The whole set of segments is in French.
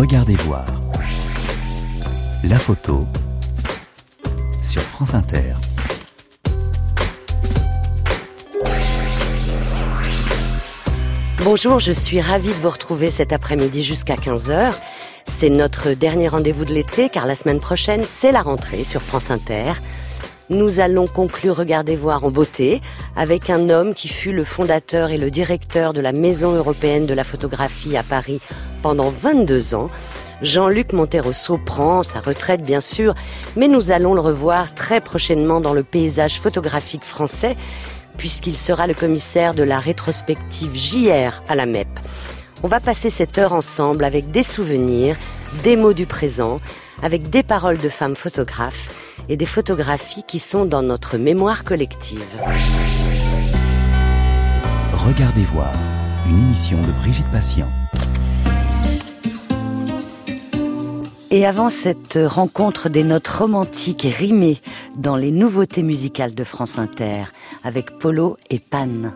Regardez voir. La photo sur France Inter. Bonjour, je suis ravie de vous retrouver cet après-midi jusqu'à 15h. C'est notre dernier rendez-vous de l'été car la semaine prochaine, c'est la rentrée sur France Inter. Nous allons conclure Regardez voir en beauté avec un homme qui fut le fondateur et le directeur de la Maison européenne de la photographie à Paris pendant 22 ans. Jean-Luc Monterosso prend sa retraite bien sûr, mais nous allons le revoir très prochainement dans le paysage photographique français puisqu'il sera le commissaire de la rétrospective JR à la MEP. On va passer cette heure ensemble avec des souvenirs, des mots du présent, avec des paroles de femmes photographes et des photographies qui sont dans notre mémoire collective. Regardez voir, une émission de Brigitte Patient. Et avant cette rencontre des notes romantiques rimées dans les nouveautés musicales de France Inter, avec Polo et Pan.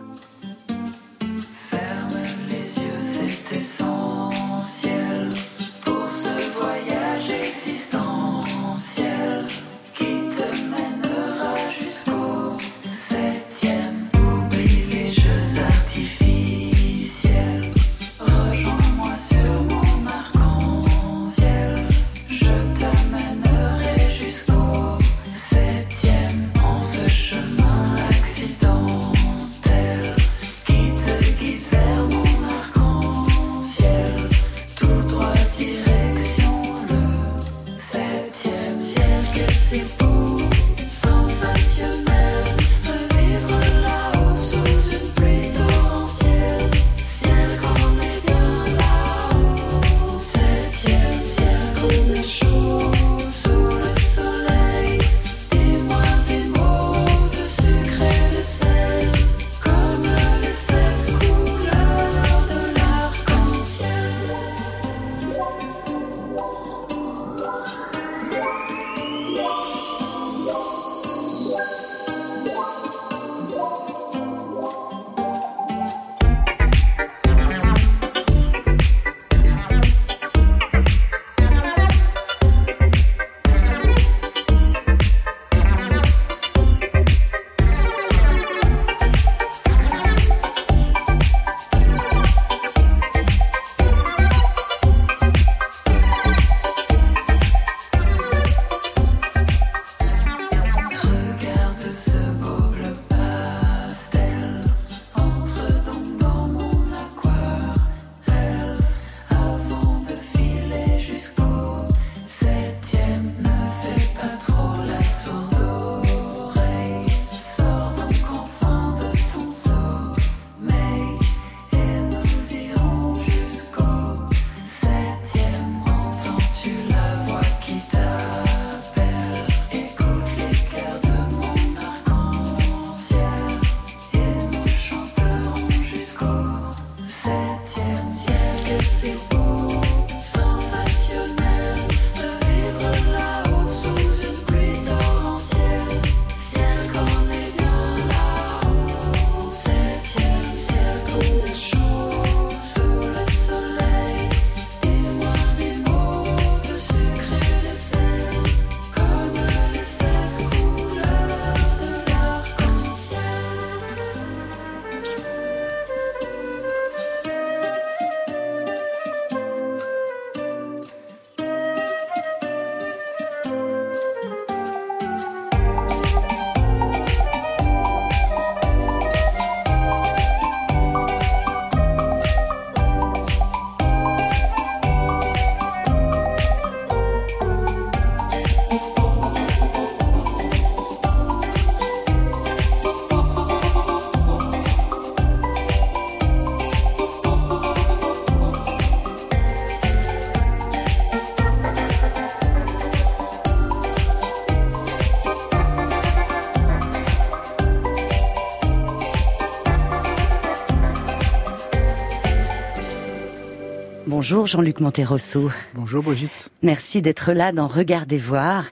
Bonjour Jean-Luc Monterosso. Bonjour Brigitte. Merci d'être là dans Regardez voir.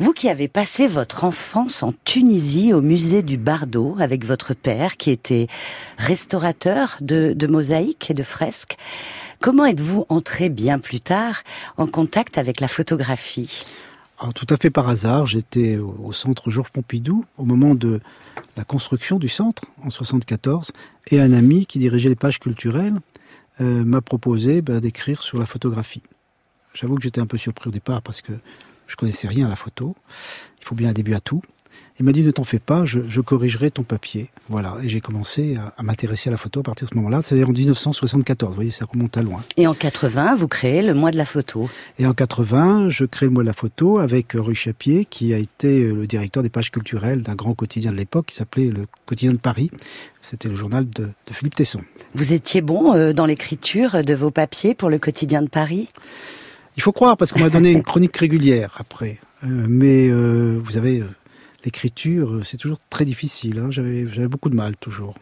Vous qui avez passé votre enfance en Tunisie au musée du Bardo avec votre père qui était restaurateur de, de mosaïques et de fresques, comment êtes-vous entré bien plus tard en contact avec la photographie? Alors, tout à fait par hasard, j'étais au centre Georges Pompidou au moment de la construction du centre en 74 et un ami qui dirigeait les pages culturelles euh, m'a proposé bah, d'écrire sur la photographie. J'avoue que j'étais un peu surpris au départ parce que je connaissais rien à la photo. Il faut bien un début à tout. Il m'a dit ne t'en fais pas, je, corrigerai ton papier. Voilà, et j'ai commencé à, m'intéresser à la photo à partir de ce moment-là, c'est-à-dire en 1974. Vous voyez, ça remonte à loin. Et en 80, vous créez le mois de la photo. Et en 80, je crée le mois de la photo avec Rue Chapier, qui a été euh, le directeur des pages culturelles d'un grand quotidien de l'époque qui s'appelait le Quotidien de Paris. C'était le journal de, Philippe Tesson. Vous étiez bon euh, dans l'écriture de vos papiers pour le Quotidien de Paris? Il faut croire, parce qu'on m'a donné une chronique régulière après. Euh, mais vous avez l'écriture, c'est toujours très difficile. Hein. J'avais, beaucoup de mal toujours.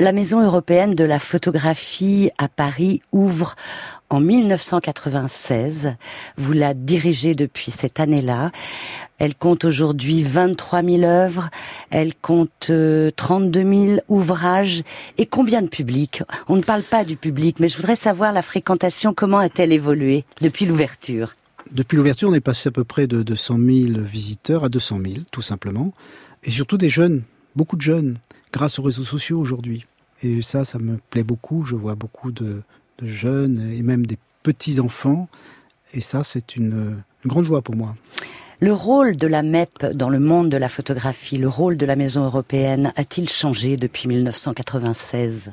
La Maison européenne de la photographie à Paris ouvre en 1996. Vous la dirigez depuis cette année-là. Elle compte aujourd'hui 23 000 œuvres. Elle compte 32 euh, 000 ouvrages. Et combien de publics? On ne parle pas du public, mais je voudrais savoir la fréquentation. Comment a-t-elle évolué depuis l'ouverture? Depuis l'ouverture, on est passé à peu près de, 200 100 000 visiteurs à 200 000, tout simplement. Et surtout des jeunes, beaucoup de jeunes, grâce aux réseaux sociaux aujourd'hui. Et ça, ça me plaît beaucoup. Je vois beaucoup de, jeunes et même des petits-enfants. Et ça, c'est une grande joie pour moi. Le rôle de la MEP dans le monde de la photographie, le rôle de la Maison européenne, a-t-il changé depuis 1996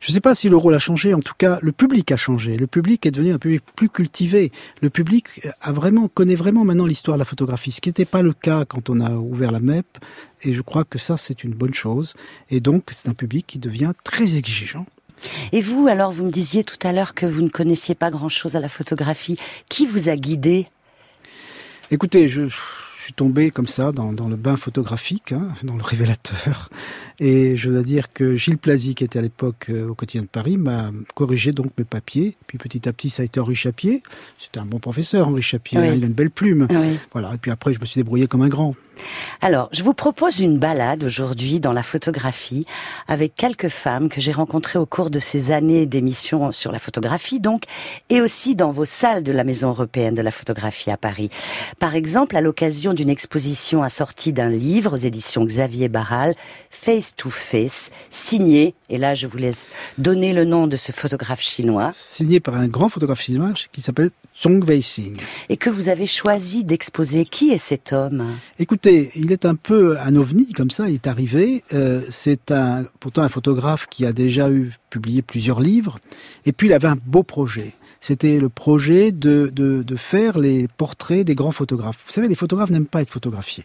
je ne sais pas si le rôle a changé, en tout cas, le public a changé. Le public est devenu un public plus cultivé. Le public a vraiment, connaît vraiment maintenant l'histoire de la photographie, ce qui n'était pas le cas quand on a ouvert la MEP. Et je crois que ça, c'est une bonne chose. Et donc, c'est un public qui devient très exigeant. Et vous, alors, vous me disiez tout à l'heure que vous ne connaissiez pas grand-chose à la photographie. Qui vous a guidé? Écoutez, je, suis tombé comme ça dans, le bain photographique, hein, dans le révélateur. Et je dois dire que Gilles Plazy, qui était à l'époque euh, au quotidien de Paris, m'a corrigé donc mes papiers. Puis petit à petit, ça a été Henri Chapier. C'était un bon professeur, Henri Chapier. Il a une belle plume. Voilà. Et puis après, je me suis débrouillé comme un grand. Alors, je vous propose une balade aujourd'hui dans la photographie avec quelques femmes que j'ai rencontrées au cours de ces années d'émissions sur la photographie, donc, et aussi dans vos salles de la Maison européenne de la photographie à Paris. Par exemple, à l'occasion d'une exposition assortie d'un livre aux éditions Xavier Barral, Face to Face, signé, et là je vous laisse donner le nom de ce photographe chinois. Signé par un grand photographe chinois qui s'appelle Zhong Weixing. Et que vous avez choisi d'exposer. Qui est cet homme? Écoutez, il est un peu un ovni, comme ça, il est arrivé. Euh, c'est un, pourtant un photographe qui a déjà eu publié plusieurs livres. Et puis il avait un beau projet. C'était le projet de, de, faire les portraits des grands photographes. Vous savez, les photographes n'aiment pas être photographiés.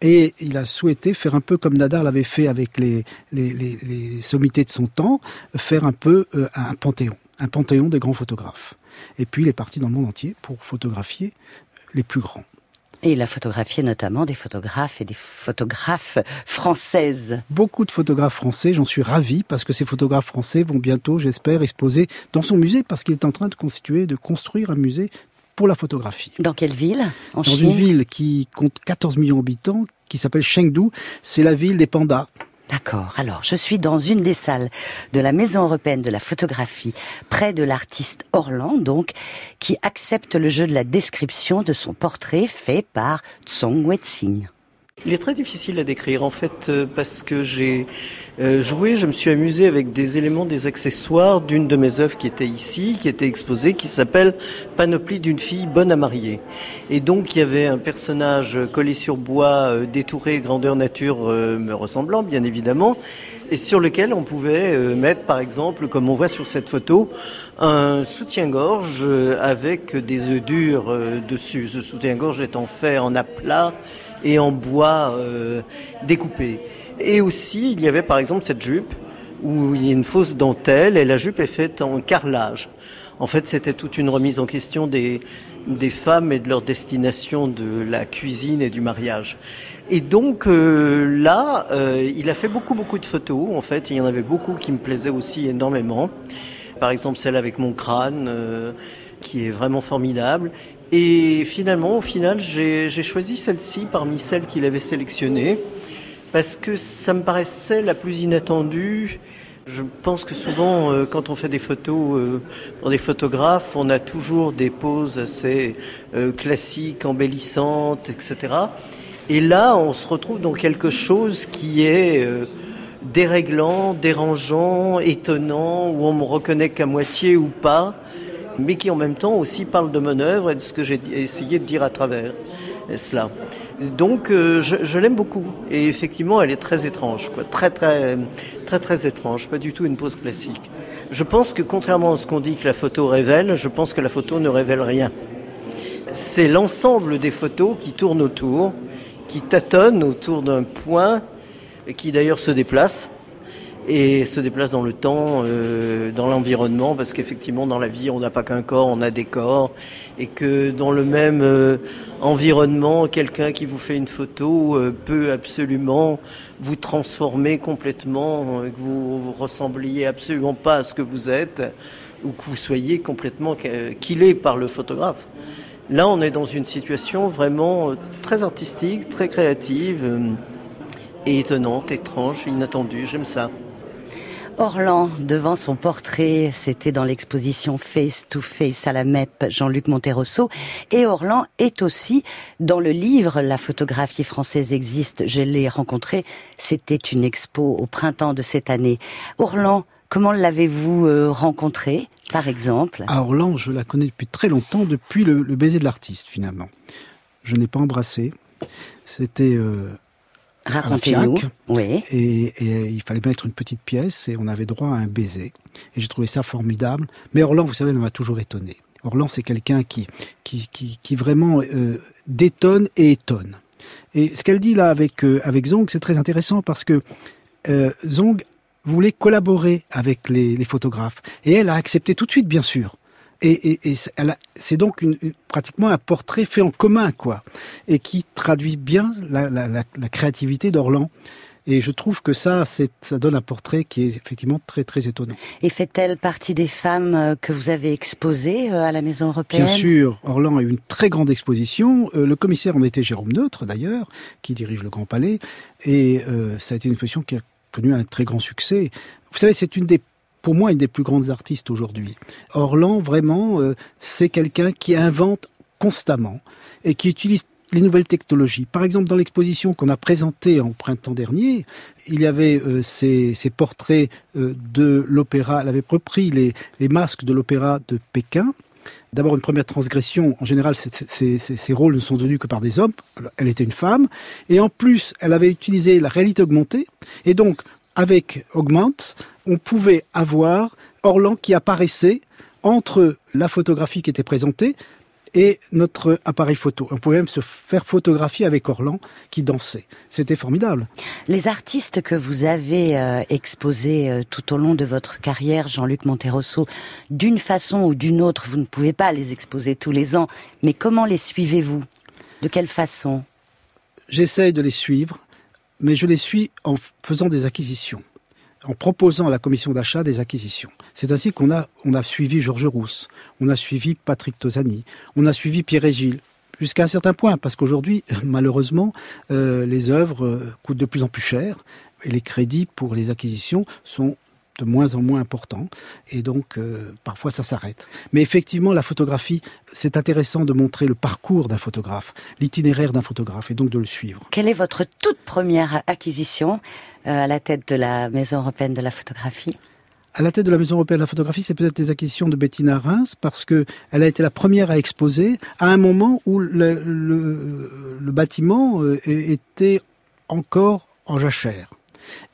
Et il a souhaité faire un peu comme Nadar l'avait fait avec les, les, les, sommités de son temps, faire un peu euh, un panthéon, un panthéon des grands photographes. Et puis il est parti dans le monde entier pour photographier les plus grands. Et il a photographié notamment des photographes et des photographes françaises. Beaucoup de photographes français, j'en suis ravi, parce que ces photographes français vont bientôt, j'espère, exposer dans son musée, parce qu'il est en train de constituer, de construire un musée pour la photographie. Dans quelle ville? Dans une ville qui compte 14 millions d'habitants, qui s'appelle Chengdu. C'est la ville des pandas. D'accord. Alors, je suis dans une des salles de la Maison européenne de la photographie, près de l'artiste Orlan, donc, qui accepte le jeu de la description de son portrait fait par Tsong Wetzing. Il est très difficile à décrire en fait euh, parce que j'ai euh, joué, je me suis amusé avec des éléments, des accessoires d'une de mes œuvres qui était ici, qui était exposée, qui s'appelle Panoplie d'une fille bonne à marier. Et donc il y avait un personnage collé sur bois, euh, détouré, grandeur nature me ressemblant bien évidemment, et sur lequel on pouvait mettre par exemple, comme on voit sur cette photo, un soutien-gorge avec des œufs durs dessus. Ce soutien-gorge étant fait en aplat et en bois euh, découpé. Et aussi, il y avait par exemple cette jupe où il y a une fausse dentelle et la jupe est faite en carrelage. En fait, c'était toute une remise en question des, femmes et de leur destination de la cuisine et du mariage. Et donc euh, là, euh, il a fait beaucoup beaucoup de photos. En fait, il y en avait beaucoup qui me plaisaient aussi énormément. Par exemple, celle avec mon crâne, qui est vraiment formidable. Et finalement, au final, j'ai choisi celle-ci parmi celles qu'il avait sélectionnées parce que ça me paraissait la plus inattendue. Je pense que souvent, euh, quand on fait des photos euh, pour des photographes, on a toujours des poses assez euh, classiques, embellissantes, etc. Et là, on se retrouve dans quelque chose qui est déréglant, dérangeant, étonnant, où on me reconnaît qu'à moitié ou pas, mais qui en même temps aussi parle de mon œuvre et de ce que j'ai essayé de dire à travers cela. Donc euh, je, l'aime beaucoup et effectivement elle est très étrange, quoi. très très très très étrange, pas du tout une pose classique. Je pense que contrairement à ce qu'on dit que la photo révèle, je pense que la photo ne révèle rien. C'est l'ensemble des photos qui tournent autour, qui tâtonnent autour d'un point, et qui d'ailleurs se déplace et se déplace dans le temps, euh, dans l'environnement, parce qu'effectivement dans la vie on n'a pas qu'un corps, on a des corps, et que dans le même euh, environnement, quelqu'un qui vous fait une photo euh, peut absolument vous transformer complètement, que vous, vous ressembliez absolument pas à ce que vous êtes, ou que vous soyez complètement est par le photographe. Là on est dans une situation vraiment très artistique, très créative. et étonnante, étrange, inattendue, j'aime ça. Orlan, devant son portrait, c'était dans l'exposition Face to Face à la MEP Jean-Luc Monterosso. Et Orlan est aussi dans le livre La photographie française existe. Je l'ai rencontré. C'était une expo au printemps de cette année. Orlan, comment l'avez-vous euh, rencontré, par exemple? À Orlan, je la connais depuis très longtemps, depuis le, baiser de l'artiste, finalement. Je n'ai pas embrassé. C'était euh, Racontez-nous. Oui. Et, il fallait mettre une petite pièce et on avait droit à un baiser. Et j'ai trouvé ça formidable. Mais Orlan, vous savez, elle m'a toujours étonné. Orlan, c'est quelqu'un qui, qui, qui, vraiment euh, détonne et étonne. Et ce qu'elle dit là avec, euh, avec Zong, c'est très intéressant parce que euh, Zong voulait collaborer avec les, les photographes. Et elle a accepté tout de suite, bien sûr. Et, c'est donc une, pratiquement un portrait fait en commun, quoi, et qui traduit bien la, créativité d'Orlan. Et je trouve que ça, ça donne un portrait qui est effectivement très très étonnant. Et fait-elle partie des femmes euh, que vous avez exposées euh, à la Maison européenne? Bien sûr, Orlan a eu une très grande exposition. Euh, le commissaire en était Jérôme Neutre d'ailleurs, qui dirige le Grand Palais, et ça a été une exposition qui a connu un très grand succès. Vous savez, c'est une des pour moi une des plus grandes artistes aujourd'hui. Orlan, vraiment, euh, c'est quelqu'un qui invente constamment et qui utilise les nouvelles technologies. Par exemple, dans l'exposition qu'on a présentée en printemps dernier, il y avait euh, ces, portraits euh, de l'opéra. Elle avait repris les, les masques de l'opéra de Pékin. D'abord, une première transgression. En général, ces rôles ne sont tenus que par des hommes. Elle était une femme. Et en plus, elle avait utilisé la réalité augmentée. Et donc, avec Augmente, on pouvait avoir Orlan qui apparaissait entre la photographie qui était présentée et notre appareil photo. On pouvait même se faire photographier avec Orlan qui dansait. C'était formidable. Les artistes que vous avez euh, exposés euh, tout au long de votre carrière, Jean-Luc Monterosso, d'une façon ou d'une autre, vous ne pouvez pas les exposer tous les ans, mais comment les suivez-vous? De quelle façon? J'essaye de les suivre, mais je les suis en faisant des acquisitions en proposant à la commission d'achat des acquisitions. C'est ainsi qu'on a, suivi Georges Rousse, on a suivi Patrick Tosani, on a suivi Pierre Gilles, jusqu'à un certain point, parce qu'aujourd'hui, malheureusement, euh, les œuvres euh, coûtent de plus en plus cher et les crédits pour les acquisitions sont de moins en moins important et donc euh, parfois ça s'arrête. Mais effectivement, la photographie, c'est intéressant de montrer le parcours d'un photographe, l'itinéraire d'un photographe et donc de le suivre. Quelle est votre toute première acquisition euh, à la tête de la Maison européenne de la photographie? À la tête de la Maison européenne de la photographie, c'est peut-être les acquisitions de Bettina Reims, parce que elle a été la première à exposer à un moment où le, le bâtiment euh, était encore en jachère.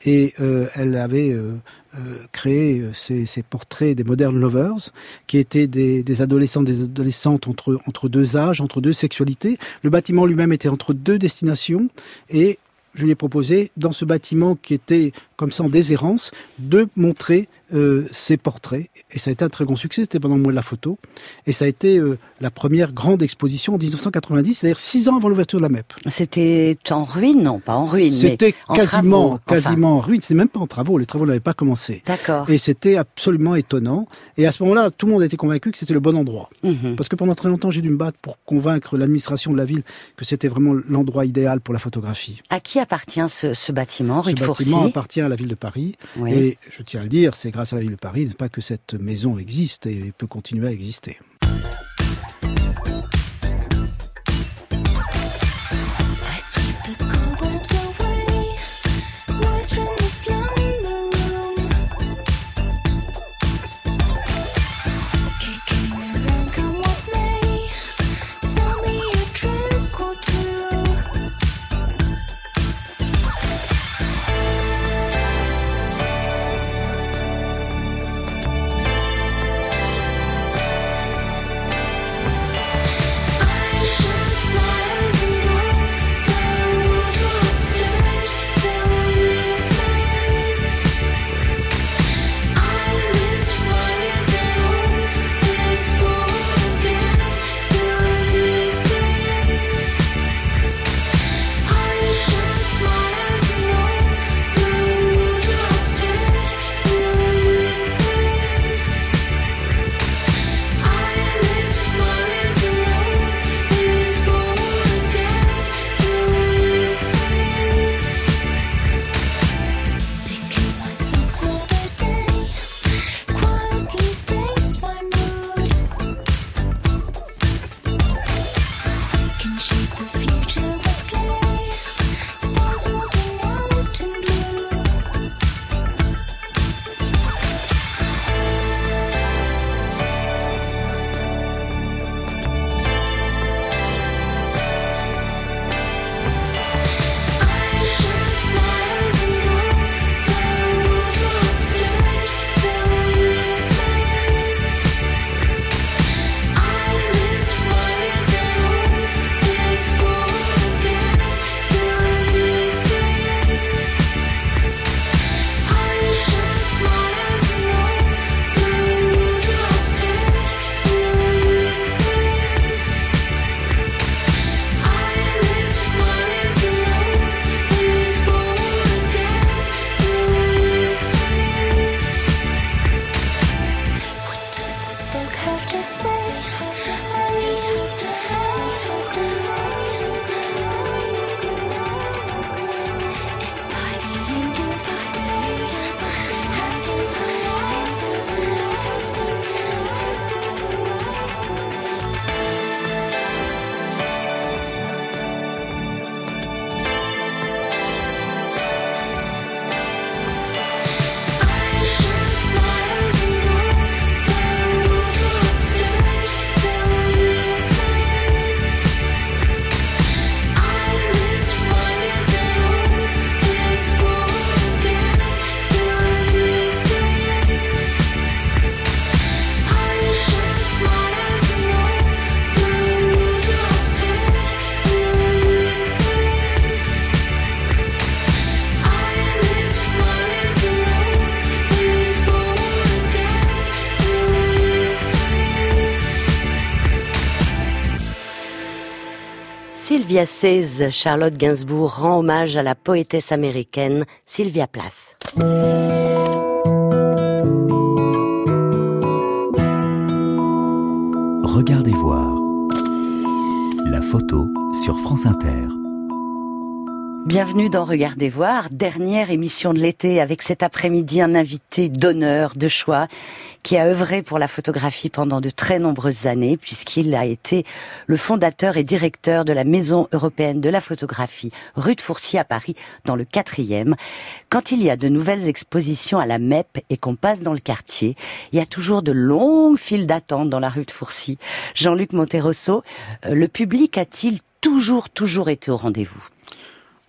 Et euh, elle avait euh, euh, créé ces, portraits des modern lovers, qui étaient des, adolescents, des adolescentes entre, entre deux âges, entre deux sexualités. Le bâtiment lui-même était entre deux destinations, et je lui ai proposé, dans ce bâtiment qui était comme ça en déshérence, de montrer euh, ces portraits. Et ça a été un très grand succès, c'était pendant le mois de la photo. Et ça a été euh, la première grande exposition en 1990, c'est-à-dire six ans avant l'ouverture de la MEP. C'était en ruine Non, pas en ruine, C'était en quasiment, travaux, quasiment en ruine. C'était même pas en travaux, les travaux n'avaient pas commencé. D'accord. Et c'était absolument étonnant. Et à ce moment-là, tout le monde était convaincu que c'était le bon endroit. Mhm. Parce que pendant très longtemps, j'ai dû me battre pour convaincre l'administration de la ville que c'était vraiment l'endroit idéal pour la photographie. À qui appartient ce, ce bâtiment, rue Ce de bâtiment appartient à la ville de Paris. Oui. Et je tiens à le dire, c'est grâce à la ville de Paris, pas, que cette maison existe et peut continuer à exister. Says, Charlotte Gainsbourg rend hommage à la poétesse américaine Sylvia Plath. Regardez voir. La photo sur France Inter. Bienvenue dans Regardez voir, dernière émission de l'été avec cet après-midi un invité d'honneur, de choix, qui a œuvré pour la photographie pendant de très nombreuses années puisqu'il a été le fondateur et directeur de la Maison européenne de la photographie rue de Fourcy à Paris dans le quatrième. Quand il y a de nouvelles expositions à la MEP et qu'on passe dans le quartier, il y a toujours de longues files d'attente dans la rue de Fourcy. Jean-Luc Monterosso, euh, le public a-t-il toujours, toujours été au rendez-vous?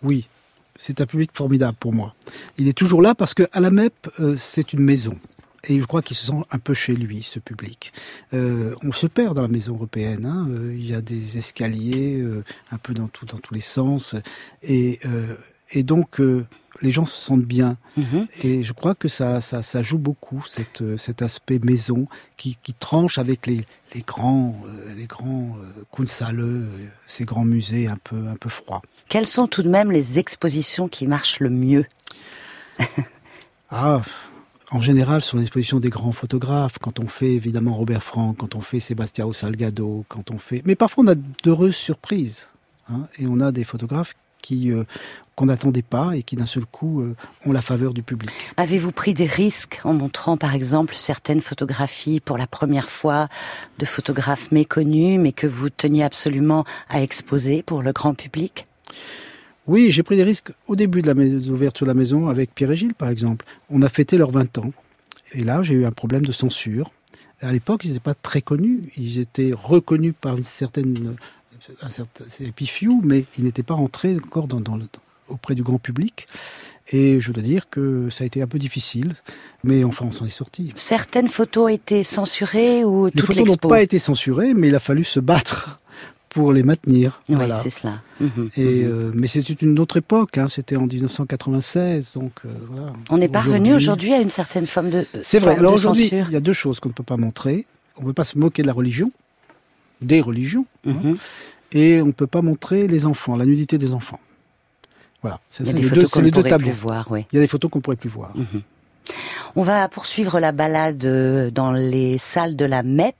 Oui, c'est un public formidable pour moi. Il est toujours là parce que à la MEP, euh, c'est une maison. Et je crois qu'il se sent un peu chez lui, ce public. Euh, on se perd dans la maison européenne. hein. Euh, il y a des escaliers un peu dans, tous les sens. Et, donc, les gens se sentent bien. Mhm. Et je crois que ça, ça, ça joue beaucoup, cette, euh, cet aspect maison qui, qui tranche avec les, les grands, euh, les grands euh, Kunsthalle, ces grands musées un peu, un peu froids. Quelles sont tout de même les expositions qui marchent le mieux? Ah, en général, sur l'exposition des grands photographes, quand on fait évidemment Robert Frank, quand on fait Sebastião Salgado, quand on fait... Mais parfois, on a d'heureuses surprises. hein, et on a des photographes qui euh, qu'on n'attendait pas et qui d'un seul coup euh, ont la faveur du public. Avez-vous pris des risques en montrant par exemple certaines photographies pour la première fois de photographes méconnus mais que vous teniez absolument à exposer pour le grand public? Oui, j'ai pris des risques au début de l'ouverture de la maison avec Pierre et Gilles, par exemple. On a fêté leurs 20 ans. Et là, j'ai eu un problème de censure. À l'époque, ils n'étaient pas très connus. Ils étaient reconnus par une certaine, un certain c'est mais ils n'étaient pas rentrés encore dans, dans le- auprès du grand public. Et je dois dire que ça a été un peu difficile. Mais enfin, on s'en est sorti. Certaines photos ont été censurées ou Les toute photos n'ont pas été censurées, mais il a fallu se battre pour les maintenir. Oui, Voilà. c'est cela. Mhm, Et, mhm. euh, mais c'était une autre époque, hein, c'était en 1996, donc euh, voilà. On est parvenu aujourd'hui à une certaine forme de C'est vrai. forme Alors de aujourd'hui, censure. il y a deux choses qu'on ne peut pas montrer. On ne peut pas se moquer de la religion, des religions, hein, Mhm. et on ne peut pas montrer les enfants, la nudité des enfants. Voilà. Ça, Il y a c'est des les photos deux, qu'on c'est ne les deux pourrait plus tabous. voir, oui. Il y a des photos qu'on ne pourrait plus voir. Mhm. On va poursuivre la balade euh, dans les salles de la MEP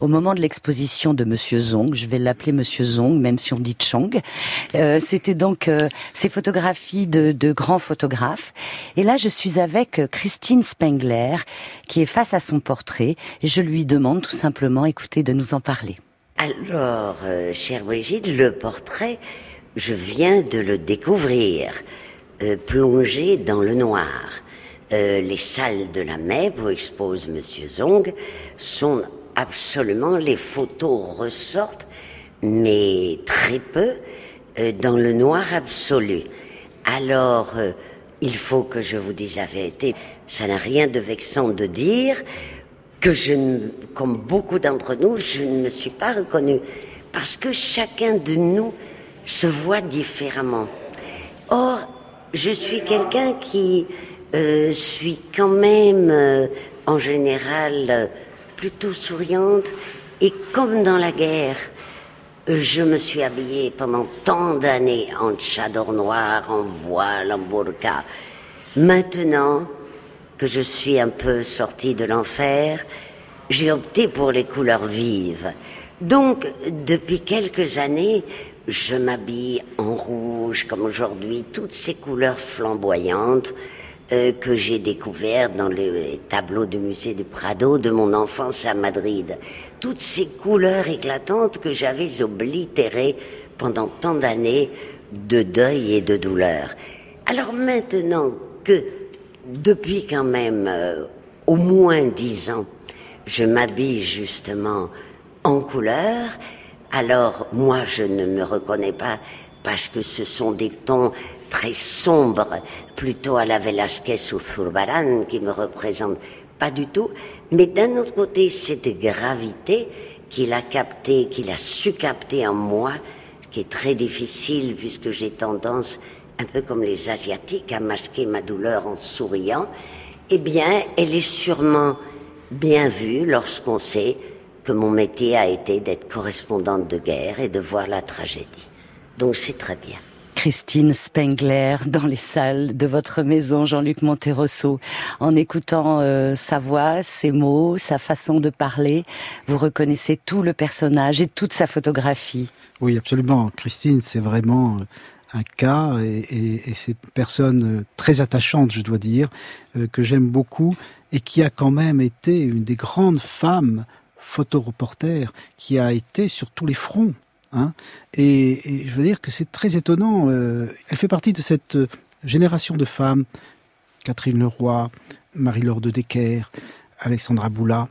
au moment de l'exposition de Monsieur Zong. Je vais l'appeler Monsieur Zong, même si on dit Chong. Euh, C'était donc euh, ces photographies de, de grands photographes. Et là, je suis avec euh, Christine Spengler, qui est face à son portrait. Et je lui demande tout simplement, écoutez, de nous en parler. Alors, euh, chère Brigitte, le portrait, je viens de le découvrir, euh, plongé dans le noir. Euh, les salles de la MEP où expose Monsieur Zong sont absolument, les photos ressortent, mais très peu, euh, dans le noir absolu. Alors, euh, il faut que je vous dise la vérité, ça n'a rien de vexant de dire que je, comme beaucoup d'entre nous, je ne me suis pas reconnue. Parce que chacun de nous se voit différemment. Or, je suis quelqu'un qui euh, suis quand même, euh, en général, plutôt souriante. Et comme dans la guerre, euh, je me suis habillée pendant tant d'années en tchador noir, en voile, en burqa. Maintenant que je suis un peu sortie de l'enfer, j'ai opté pour les couleurs vives. Donc, depuis quelques années, je m'habille en rouge, comme aujourd'hui, toutes ces couleurs flamboyantes euh, que j'ai découvertes dans les tableaux du musée du Prado de mon enfance à Madrid. Toutes ces couleurs éclatantes que j'avais oblitérées pendant tant d'années de deuil et de douleur. Alors maintenant que, depuis quand même euh, au moins dix ans, je m'habille justement en couleur, alors moi je ne me reconnais pas parce que ce sont des tons très sombres, plutôt à la Velázquez ou Zurbarán qui me représentent pas du tout, mais d'un autre côté cette gravité qu'il a captée, qu'il a su capter en moi, qui est très difficile puisque j'ai tendance, un peu comme les Asiatiques, à masquer ma douleur en souriant, eh bien, elle est sûrement bien vue lorsqu'on sait que mon métier a été d'être correspondante de guerre et de voir la tragédie. Donc c'est très bien. Christine Spengler dans les salles de votre maison, Jean-Luc Monterosso. En écoutant euh, sa voix, ses mots, sa façon de parler, vous reconnaissez tout le personnage et toute sa photographie. Oui, absolument. Christine, c'est vraiment un cas et, et, et c'est une personne euh, très attachante, je dois dire, euh, que j'aime beaucoup et qui a quand même été une des grandes femmes photoreporters qui a été sur tous les fronts. Hein. Et, et je veux dire que c'est très étonnant. euh, elle fait partie de cette euh, génération de femmes, Catherine Leroy, Marie-Laure de Decker, Alexandra Boula,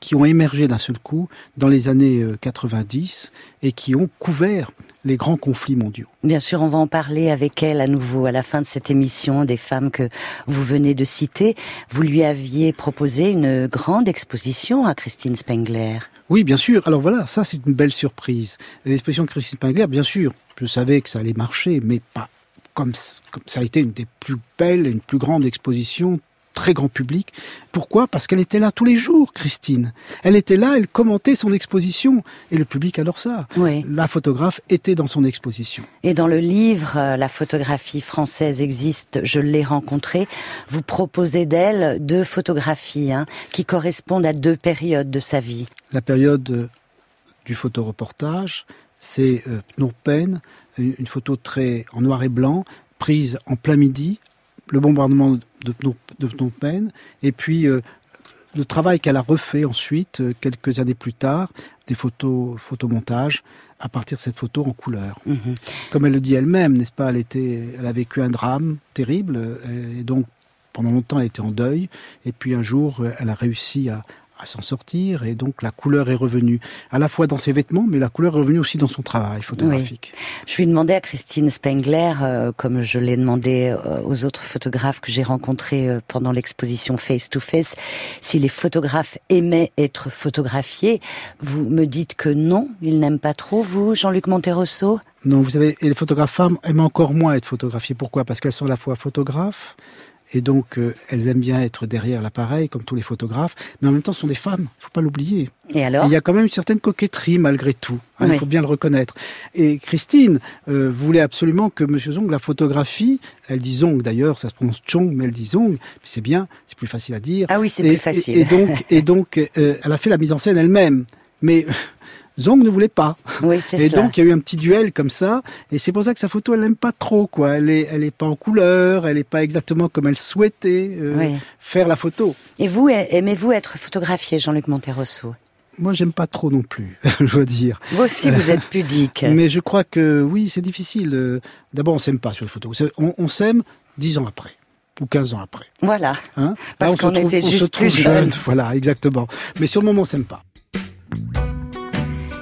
qui ont émergé d'un seul coup dans les années euh, 90 et qui ont couvert les grands conflits mondiaux. Bien sûr, on va en parler avec elle à nouveau à la fin de cette émission des femmes que vous venez de citer. Vous lui aviez proposé une grande exposition à Christine Spengler. Oui, bien sûr. Alors voilà, ça c'est une belle surprise. L'exposition Christine Spengler, bien sûr, je savais que ça allait marcher, mais pas comme, comme ça a été une des plus belles, une plus grande exposition, très grand public. Pourquoi? Parce qu'elle était là tous les jours, Christine. Elle était là, elle commentait son exposition. Et le public adore ça. Oui. La photographe était dans son exposition. Et dans le livre euh, La photographie française existe, je l'ai rencontrée, vous proposez d'elle deux photographies hein, qui correspondent à deux périodes de sa vie. La période euh, du photoreportage, c'est euh, Phnom Penh, une une photo très en noir et blanc, prise en plein midi, le bombardement de Phnom, de Phnom Penh, et puis euh, le travail qu'elle a refait ensuite, euh, quelques années plus tard, des photos, photomontages, à partir de cette photo en couleur. Mhm. Comme elle le dit elle-même, n'est-ce pas Elle était, elle a vécu un drame terrible, euh, et donc pendant longtemps elle était en deuil, et puis un jour elle a réussi à, à s'en sortir, et donc la couleur est revenue, à la fois dans ses vêtements, mais la couleur est revenue aussi dans son travail photographique. Je lui demandais à Christine Spengler, euh, comme je l'ai demandé euh, aux autres photographes que j'ai rencontrés euh, pendant l'exposition Face to Face, si les photographes aimaient être photographiés. Vous me dites que non, ils n'aiment pas trop, vous, Jean-Luc Monterosso? Non, vous savez, et les photographes femmes aiment encore moins être photographiées. Pourquoi? Parce qu'elles sont à la fois photographes, et donc euh, elles aiment bien être derrière l'appareil, comme tous les photographes, mais en même temps ce sont des femmes, il faut pas l'oublier. Et alors Il y a quand même une certaine coquetterie malgré tout, hein, il faut bien le reconnaître. Et Christine euh, voulait absolument que Monsieur Zong la photographie, elle dit Zong d'ailleurs, ça se prononce Chong, mais elle dit Zong, c'est bien, c'est plus facile à dire. Ah oui, c'est plus facile. Et, et donc, et donc euh, elle a fait la mise en scène elle-même, mais Zong ne voulait pas. Oui, c'est Et donc il y a eu un petit duel comme ça, et c'est pour ça que sa photo elle n'aime pas trop quoi. Elle est, elle est pas en couleur, elle est pas exactement comme elle souhaitait euh, Oui. faire la photo. Et vous, aimez-vous être photographié, Jean-Luc Monterosso? Moi j'aime pas trop non plus, je dois dire. Vous aussi, vous êtes pudique. Mais je crois que oui, c'est difficile. euh, D'abord on s'aime pas sur les photos. On, on s'aime dix ans après ou 15 ans après. Voilà. Hein? Parce qu'on était juste plus jeunes. jeune, Voilà, exactement. Mais sur le moment on s'aime pas.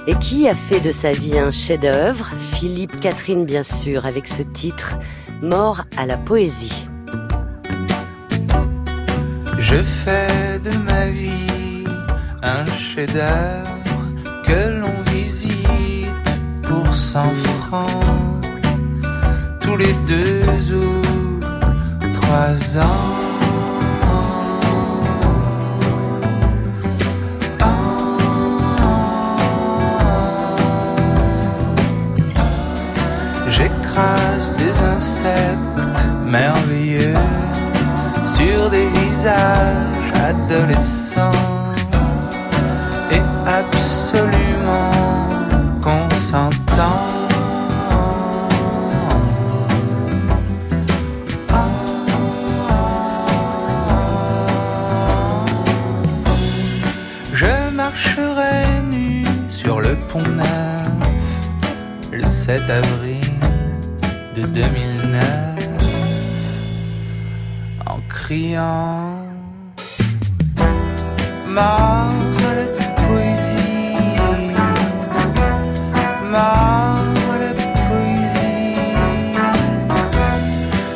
Et qui a fait de sa vie un chef-d'œuvre? Philippe Catherine, bien sûr, avec ce titre Mort à la poésie. Je fais de ma vie un chef-d'œuvre que l'on visite pour 100 francs tous les deux ou trois ans. Des insectes merveilleux sur des visages adolescents et absolument consentants. Je marcherai nu sur le pont neuf le 7 avril de 2009 en criant Mort la poésie, poésie.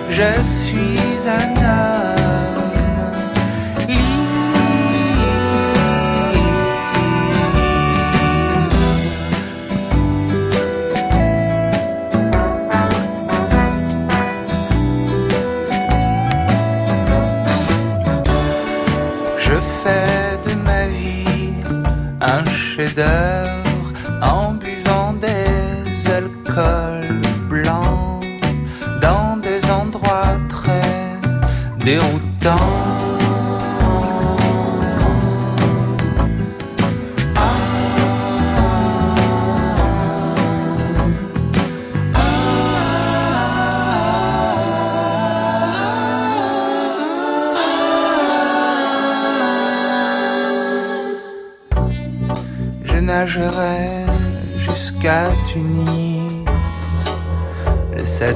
Je suis chef-d'œuvre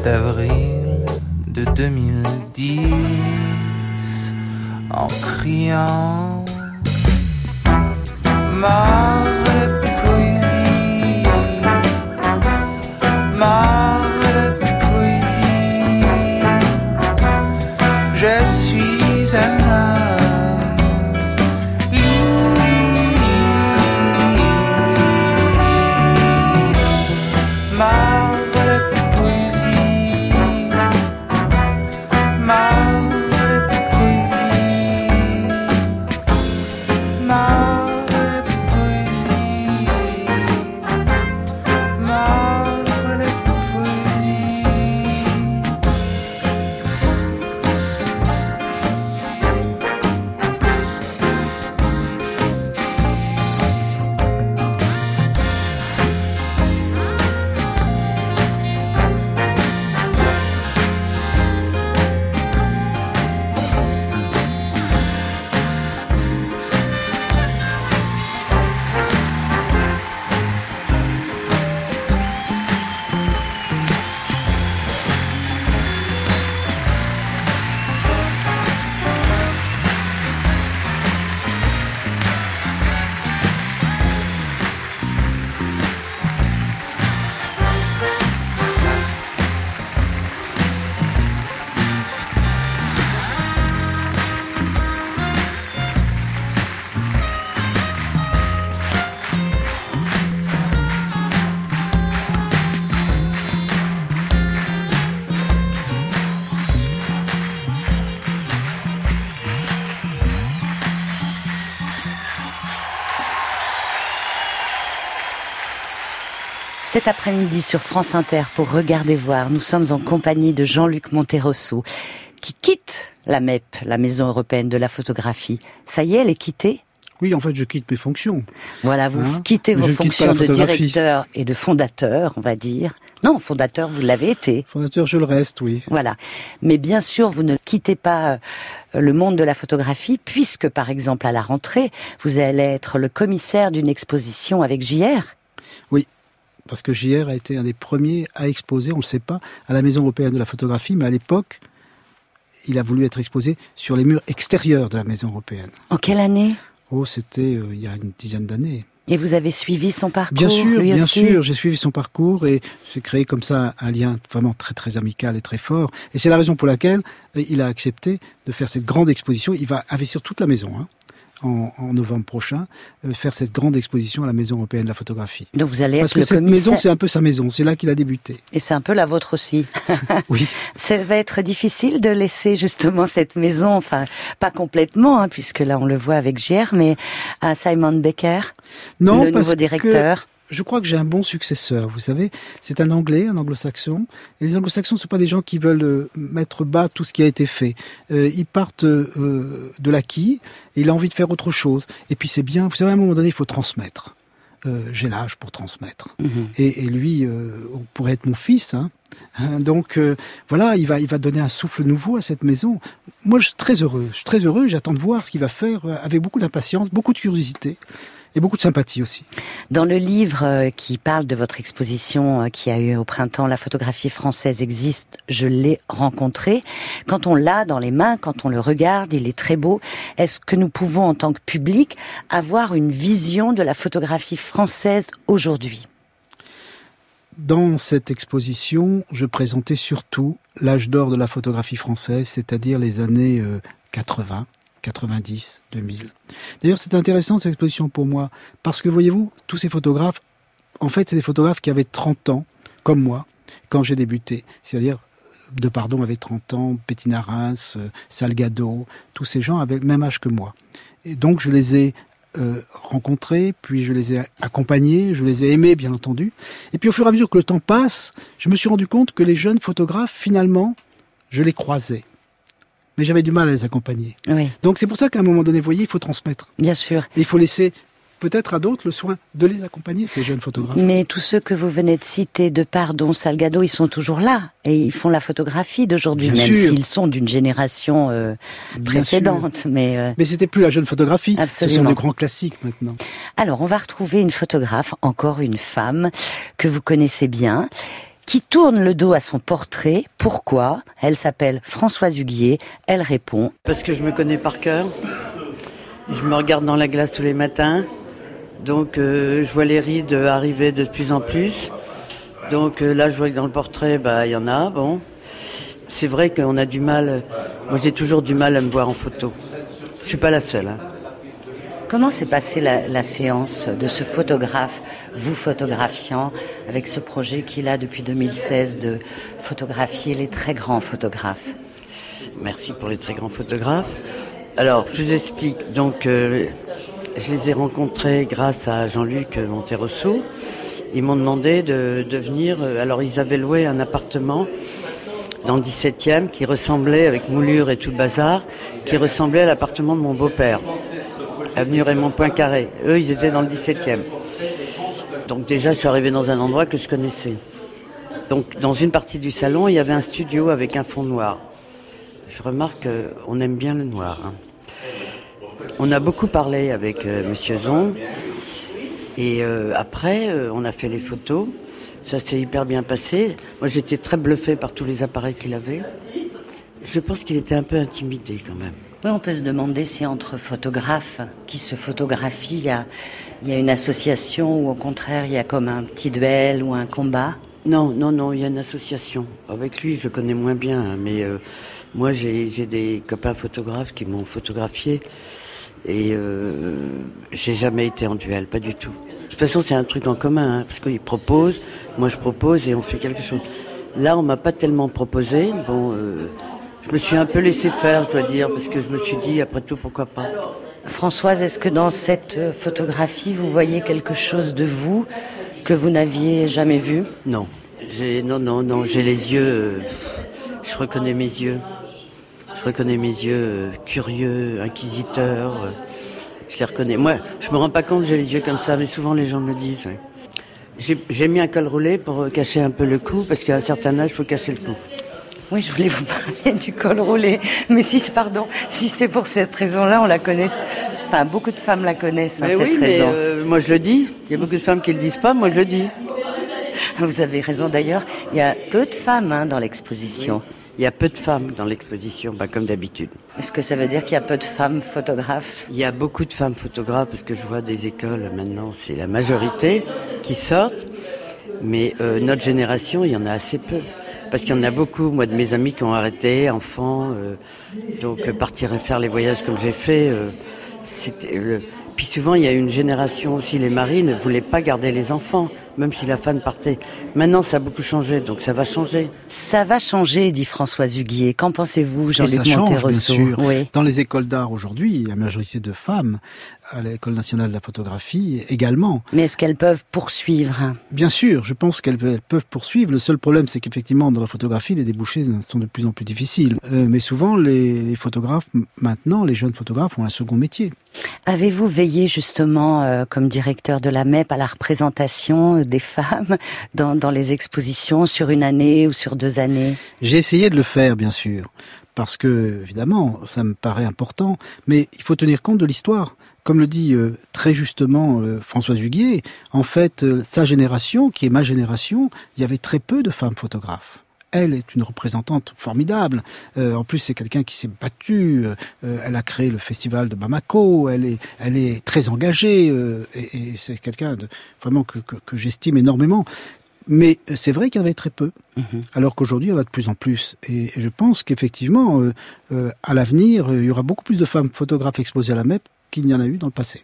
d'avril de 2010 en criant Cet après-midi sur France Inter pour Regarder voir, nous sommes en compagnie de Jean-Luc Monterosso qui quitte la MEP, la Maison européenne de la photographie. Ça y est, elle est quittée? Oui, en fait, je quitte mes fonctions. Voilà, vous Hein? quittez vos quitte fonctions de directeur et de fondateur, on va dire. Non, fondateur, vous l'avez été. Fondateur, je le reste, oui. Voilà. Mais bien sûr, vous ne quittez pas euh, le monde de la photographie, puisque, par exemple, à la rentrée, vous allez être le commissaire d'une exposition avec JR. Parce que JR a été un des premiers à exposer, on ne le sait pas, à la Maison européenne de la photographie, mais à l'époque, il a voulu être exposé sur les murs extérieurs de la Maison européenne. En quelle année? Oh, c'était euh, il y a une dizaine d'années. Et vous avez suivi son parcours Bien sûr, lui bien aussi? sûr, j'ai suivi son parcours et j'ai créé comme ça un lien vraiment très très amical et très fort. Et c'est la raison pour laquelle euh, il a accepté de faire cette grande exposition. Il va investir toute la maison hein, en, en novembre prochain, euh, faire cette grande exposition à la Maison européenne de la photographie. Donc vous allez Parce être que le cette commissaire. maison, c'est un peu sa maison. C'est là qu'il a débuté. Et c'est un peu la vôtre aussi. Oui. Ça va être difficile de laisser justement cette maison, enfin pas complètement, hein, puisque là on le voit avec JR, mais à Simon Becker, Non, le parce nouveau directeur. que je crois que j'ai un bon successeur. Vous savez, c'est un Anglais, un Anglo-Saxon. Et les Anglo-Saxons ne sont pas des gens qui veulent euh, mettre bas tout ce qui a été fait. Euh, ils partent euh, de l'acquis et il a envie de faire autre chose. Et puis c'est bien. Vous savez, à un moment donné, il faut transmettre. Euh, j'ai l'âge pour transmettre. Mhm. Et, et lui, on pourrait être mon fils. Hein. Hein, Donc voilà, il va, il va donner un souffle nouveau à cette maison. Moi, je suis très heureux. Je suis très heureux. J'attends de voir ce qu'il va faire avec beaucoup d'impatience, beaucoup de curiosité et beaucoup de sympathie aussi. Dans le livre euh, qui parle de votre exposition euh, qui a eu au printemps, la photographie française existe, je l'ai rencontré. Quand on l'a dans les mains, quand on le regarde, il est très beau. Est-ce que nous pouvons, en tant que public, avoir une vision de la photographie française aujourd'hui? Dans cette exposition, je présentais surtout l'âge d'or de la photographie française, c'est-à-dire les années euh, 80, 90, 2000. D'ailleurs, c'est intéressant cette exposition pour moi, parce que voyez-vous, tous ces photographes, en fait, c'est des photographes qui avaient 30 ans, comme moi, quand j'ai débuté. C'est-à-dire, De Pardon avait 30 ans, Bettina Reims, euh, Salgado, tous ces gens avaient le même âge que moi. Et donc, je les ai euh, rencontrés, puis je les ai accompagnés, je les ai aimés, bien entendu. Et puis, au fur et à mesure que le temps passe, je me suis rendu compte que les jeunes photographes, finalement, je les croisais. Mais j'avais du mal à les accompagner. Oui, Donc, c'est pour ça qu'à un moment donné, vous voyez, il faut transmettre. bien sûr. Et il faut laisser peut-être à d'autres le soin de les accompagner, ces jeunes photographes. Mais tous ceux que vous venez de citer, de Pardon, Salgado, ils sont toujours là et ils font la photographie d'aujourd'hui, même s'ils sont d'une génération euh, précédente. Mais euh, Mais c'était plus la jeune photographie. Ce sont Absolument. de grands classiques maintenant. alors, on va retrouver une photographe, encore une femme que vous connaissez bien, qui tourne le dos à son portrait. Pourquoi? Elle s'appelle Françoise Huguier. Elle répond Parce que je me connais par cœur. Je me regarde dans la glace tous les matins. Donc euh, je vois les rides arriver de plus en plus. Donc euh, là je vois que dans le portrait, bah il y en a, bon. C'est vrai qu'on a du mal. Moi j'ai toujours du mal à me voir en photo. Je suis pas la seule. hein. Comment s'est passée la, séance de ce photographe, vous photographiant, avec ce projet qu'il a depuis 2016 de photographier les très grands photographes? Merci pour les très grands photographes. Alors, je vous explique. Donc, euh, je les ai rencontrés grâce à Jean-Luc Monterosso. Ils m'ont demandé de, de venir. euh, Alors, ils avaient loué un appartement dans le 17e qui ressemblait, avec moulure et tout le bazar, qui ressemblait à l'appartement de mon beau-père, avenue Raymond Poincaré. Eux, ils étaient dans le 17e. Donc, déjà, je suis arrivé dans un endroit que je connaissais. Donc, dans une partie du salon, il y avait un studio avec un fond noir. Je remarque qu'on aime bien le noir. hein. On a beaucoup parlé avec euh, Monsieur Zon. Et euh, après, euh, on a fait les photos. Ça s'est hyper bien passé. Moi, j'étais très bluffé par tous les appareils qu'il avait. Je pense qu'il était un peu intimidé quand même. Oui, on peut se demander si entre photographes qui se photographient, il y a, il y a une association ou au contraire, il y a comme un petit duel ou un combat? Non, non, non, il y a une association. Avec lui, je connais moins bien, hein, mais euh, moi, j'ai des copains photographes qui m'ont photographié et euh, j'ai jamais été en duel, pas du tout. De toute façon, c'est un truc en commun, hein, parce qu'ils proposent, moi je propose et on fait quelque chose. Là, on m'a pas tellement proposé. Bon, euh, je me suis un peu laissé faire, je dois dire, parce que je me suis dit, après tout, pourquoi pas. Françoise, est-ce que dans cette euh, photographie, vous voyez quelque chose de vous que vous n'aviez jamais vues Non, non non non, j'ai les yeux. euh, je reconnais mes yeux. Je reconnais mes yeux euh, curieux, inquisiteurs. je les reconnais. Moi, je me rends pas compte que j'ai les yeux comme ça, mais souvent les gens me le disent. ouais. J'ai mis un col roulé pour cacher un peu le cou, parce qu'à un certain âge, il faut cacher le cou. Oui, je voulais vous parler du col roulé. Mais si, pardon, si c'est pour cette raison-là, on la connaît. Enfin, beaucoup de femmes la connaissent, hein, Mais cette oui, mais raison. euh, moi je le dis. Il y a beaucoup de femmes qui le disent pas, moi je le dis. Vous avez raison d'ailleurs. Il y a peu de femmes hein, dans l'exposition. Il y a peu de femmes dans l'exposition, bah, comme d'habitude. Est-ce que ça veut dire qu'il y a peu de femmes photographes? Il y a beaucoup de femmes photographes, parce que je vois des écoles maintenant, c'est la majorité qui sortent. Mais euh, notre génération, il y en a assez peu. Parce qu'il y en a beaucoup, moi, de mes amis qui ont arrêté, enfants. euh, donc euh, partir et faire les voyages comme j'ai fait, euh, c'était le... Puis souvent, il y a une génération aussi, les maris ne voulaient pas garder les enfants, même si la femme partait. Maintenant, ça a beaucoup changé, donc ça va changer. Ça va changer, dit Françoise Huguier. Qu'en pensez-vous, Jean-Luc change, bien Monterosso sûr. Oui. Dans les écoles d'art aujourd'hui, la majorité de femmes, à l'École nationale de la photographie également. Mais est-ce qu'elles peuvent poursuivre? Bien sûr, je pense qu'elles elles peuvent poursuivre. Le seul problème, c'est qu'effectivement, dans la photographie, les débouchés sont de plus en plus difficiles. Euh, mais souvent, les, les photographes, maintenant, les jeunes photographes ont un second métier. Avez-vous veillé justement, euh, comme directeur de la MEP, à la représentation des femmes dans, dans les expositions sur une année ou sur deux années? J'ai essayé de le faire, bien sûr, parce que, évidemment, ça me paraît important, mais il faut tenir compte de l'histoire. Comme le dit euh, très justement euh, François Huguier, en fait, euh, sa génération, qui est ma génération, il y avait très peu de femmes photographes. Elle est une représentante formidable. Euh, en plus, c'est quelqu'un qui s'est battu. euh, elle a créé le festival de Bamako. Elle est, elle est très engagée euh, et, et c'est quelqu'un de vraiment que, que, que j'estime énormément. Mais c'est vrai qu'il y en avait très peu alors qu'aujourd'hui, il y en a de plus en plus. Et je pense qu'effectivement, à l'avenir, il y aura beaucoup plus de femmes photographes exposées à la MEP qu'il n'y en a eu dans le passé.